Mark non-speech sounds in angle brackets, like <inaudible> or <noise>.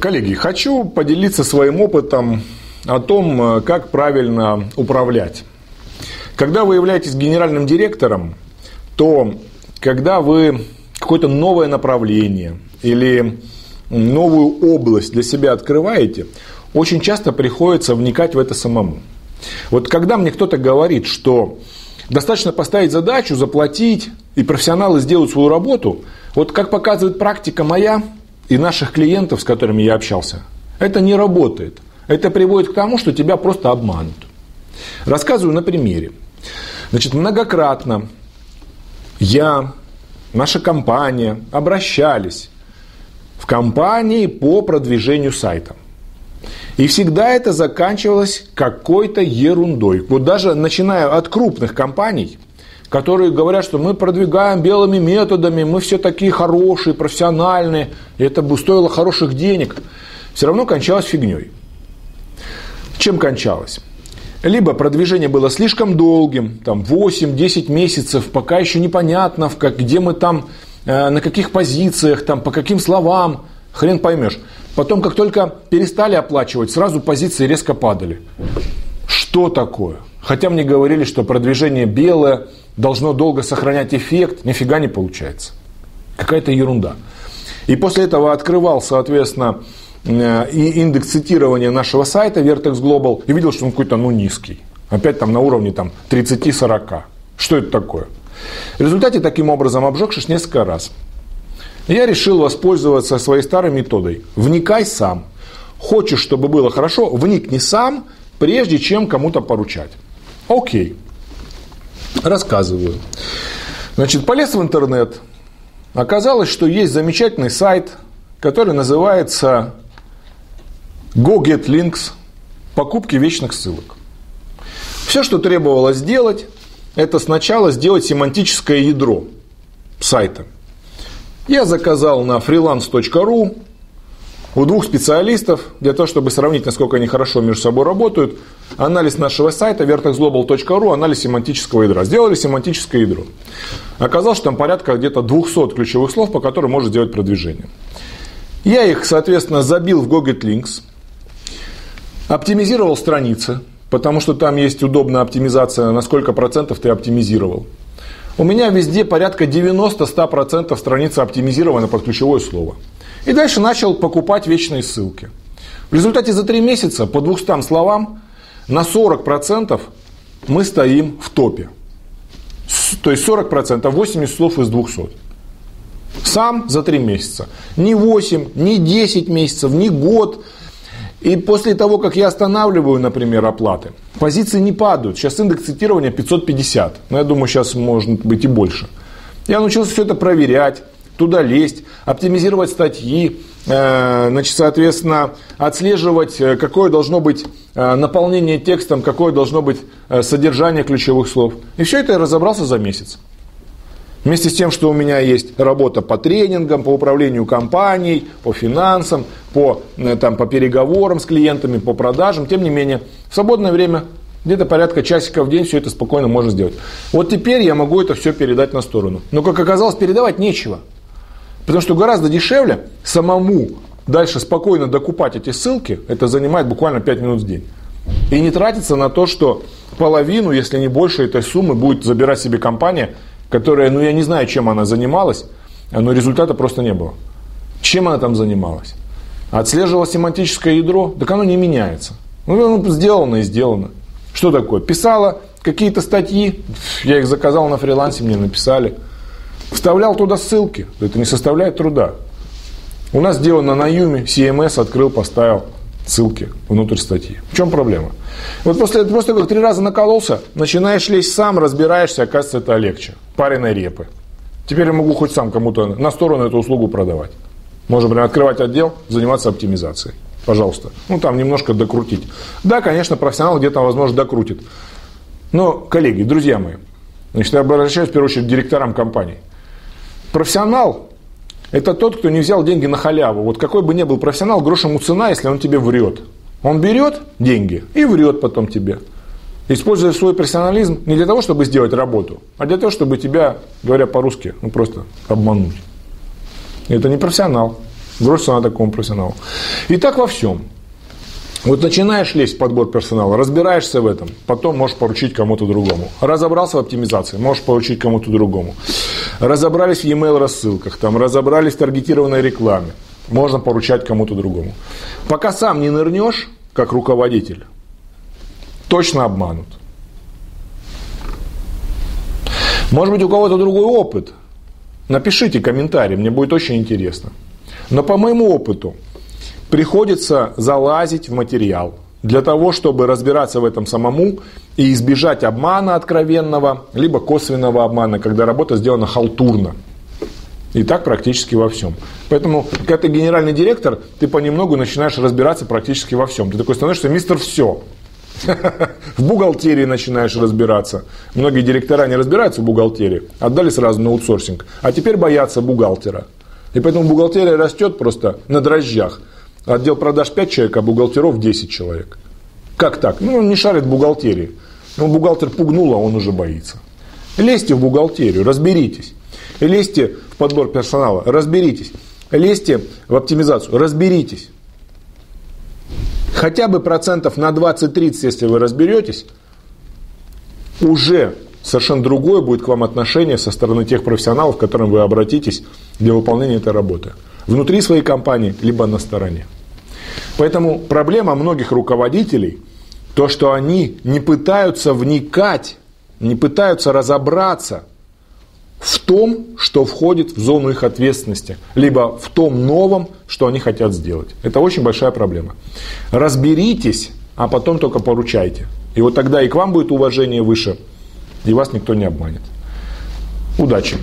Коллеги, хочу поделиться своим опытом о том, э, как правильно управлять. Когда вы являетесь генеральным директором, то когда вы какое-то новое направление или новую область для себя открываете, очень часто приходится вникать в это самому. Вот когда мне кто-то говорит, что достаточно поставить задачу, заплатить, и профессионалы сделают свою работу, вот как показывает практика моя и наших клиентов, с которыми я общался, это не работает. Это приводит к тому, что тебя просто обманут. Рассказываю на примере. Значит, многократно я, наша компания обращались в компании по продвижению сайта. И всегда это заканчивалось какой-то ерундой. Вот даже начиная от крупных компаний, которые говорят, что мы продвигаем белыми методами, мы все такие хорошие, профессиональные, и это бы стоило хороших денег, все равно кончалось фигней. Чем кончалось? Либо продвижение было слишком долгим, там 8-10 месяцев, пока еще непонятно, в как, где мы там, э, на каких позициях, там, по каким словам, хрен поймешь. Потом, как только перестали оплачивать, сразу позиции резко падали. Что такое? Хотя мне говорили, что продвижение белое должно долго сохранять эффект, нифига не получается. Какая-то ерунда. И после этого открывал, соответственно, э, и индекс цитирования нашего сайта Vertex Global и видел, что он какой-то ну, низкий. Опять там на уровне там, 30-40. Что это такое? В результате таким образом обжегшись несколько раз. Я решил воспользоваться своей старой методой. Вникай сам. Хочешь, чтобы было хорошо, вникни сам, прежде чем кому-то поручать. Окей. Рассказываю. Значит, полез в интернет. Оказалось, что есть замечательный сайт, который называется GoGetLinks покупки вечных ссылок. Все, что требовалось сделать, это сначала сделать семантическое ядро сайта – я заказал на freelance.ru у двух специалистов, для того, чтобы сравнить, насколько они хорошо между собой работают, анализ нашего сайта vertexglobal.ru, анализ семантического ядра. Сделали семантическое ядро. Оказалось, что там порядка где-то 200 ключевых слов, по которым можно сделать продвижение. Я их, соответственно, забил в Google Links, оптимизировал страницы, потому что там есть удобная оптимизация, на сколько процентов ты оптимизировал. У меня везде порядка 90-100% страницы оптимизированы под ключевое слово. И дальше начал покупать вечные ссылки. В результате за 3 месяца по 200 словам на 40% мы стоим в топе. То есть 40%, 80 слов из 200. Сам за 3 месяца. Не 8, не 10 месяцев, не год, и после того, как я останавливаю, например, оплаты, позиции не падают. Сейчас индекс цитирования 550. Но я думаю, сейчас может быть и больше. Я научился все это проверять, туда лезть, оптимизировать статьи, э, значит, соответственно, отслеживать, э, какое должно быть э, наполнение текстом, какое должно быть содержание ключевых слов. И все это я разобрался за месяц. Вместе с тем, что у меня есть работа по тренингам, по управлению компанией, по финансам, по, э, там, по переговорам с клиентами, по продажам, тем не менее, в свободное время где-то порядка часика в день все это спокойно можно сделать. Вот теперь я могу это все передать на сторону. Но, как оказалось, передавать нечего. Потому что гораздо дешевле самому дальше спокойно докупать эти ссылки, это занимает буквально 5 минут в день. И не тратиться на то, что половину, если не больше этой суммы будет забирать себе компания – которая, ну я не знаю, чем она занималась, но результата просто не было. Чем она там занималась? Отслеживала семантическое ядро? Так оно не меняется. Ну, сделано и сделано. Что такое? Писала какие-то статьи, я их заказал на фрилансе, мне написали. Вставлял туда ссылки, это не составляет труда. У нас сделано на Юме, CMS открыл, поставил ссылки внутрь статьи. В чем проблема? Вот после, после как три раза накололся, начинаешь лезть сам, разбираешься, оказывается, это легче. Пареной репы. Теперь я могу хоть сам кому-то на сторону эту услугу продавать. Можно, например, открывать отдел, заниматься оптимизацией. Пожалуйста. Ну, там немножко докрутить. Да, конечно, профессионал где-то, возможно, докрутит. Но, коллеги, друзья мои, значит, я обращаюсь в первую очередь к директорам компаний. Профессионал это тот, кто не взял деньги на халяву. Вот какой бы ни был профессионал, грош ему цена, если он тебе врет. Он берет деньги и врет потом тебе. Используя свой профессионализм не для того, чтобы сделать работу, а для того, чтобы тебя, говоря по-русски, ну просто обмануть. Это не профессионал. Броситься на такому профессионалу. И так во всем. Вот начинаешь лезть в подбор персонала, разбираешься в этом, потом можешь поручить кому-то другому. Разобрался в оптимизации, можешь поручить кому-то другому. Разобрались в e-mail рассылках, там, разобрались в таргетированной рекламе, можно поручать кому-то другому. Пока сам не нырнешь, как руководитель, точно обманут. Может быть, у кого-то другой опыт. Напишите комментарий, мне будет очень интересно. Но по моему опыту, приходится залазить в материал для того, чтобы разбираться в этом самому и избежать обмана откровенного, либо косвенного обмана, когда работа сделана халтурно. И так практически во всем. Поэтому, когда ты генеральный директор, ты понемногу начинаешь разбираться практически во всем. Ты такой становишься мистер все. <laughs> В бухгалтерии начинаешь разбираться. Многие директора не разбираются в бухгалтерии, отдали сразу на аутсорсинг, а теперь боятся бухгалтера. И поэтому бухгалтерия растет просто на дрожжах. Отдел продаж 5 человек, а бухгалтеров 10 человек. Как так? Ну, он не шарит в бухгалтерии. Ну, бухгалтер пугнул, а он уже боится. Лезьте в бухгалтерию, разберитесь. Лезьте в подбор персонала, разберитесь. Лезьте в оптимизацию, разберитесь. Хотя бы процентов на 20-30, если вы разберетесь, уже совершенно другое будет к вам отношение со стороны тех профессионалов, к которым вы обратитесь для выполнения этой работы внутри своей компании, либо на стороне. Поэтому проблема многих руководителей, то, что они не пытаются вникать, не пытаются разобраться в том, что входит в зону их ответственности, либо в том новом, что они хотят сделать. Это очень большая проблема. Разберитесь, а потом только поручайте. И вот тогда и к вам будет уважение выше, и вас никто не обманет. Удачи!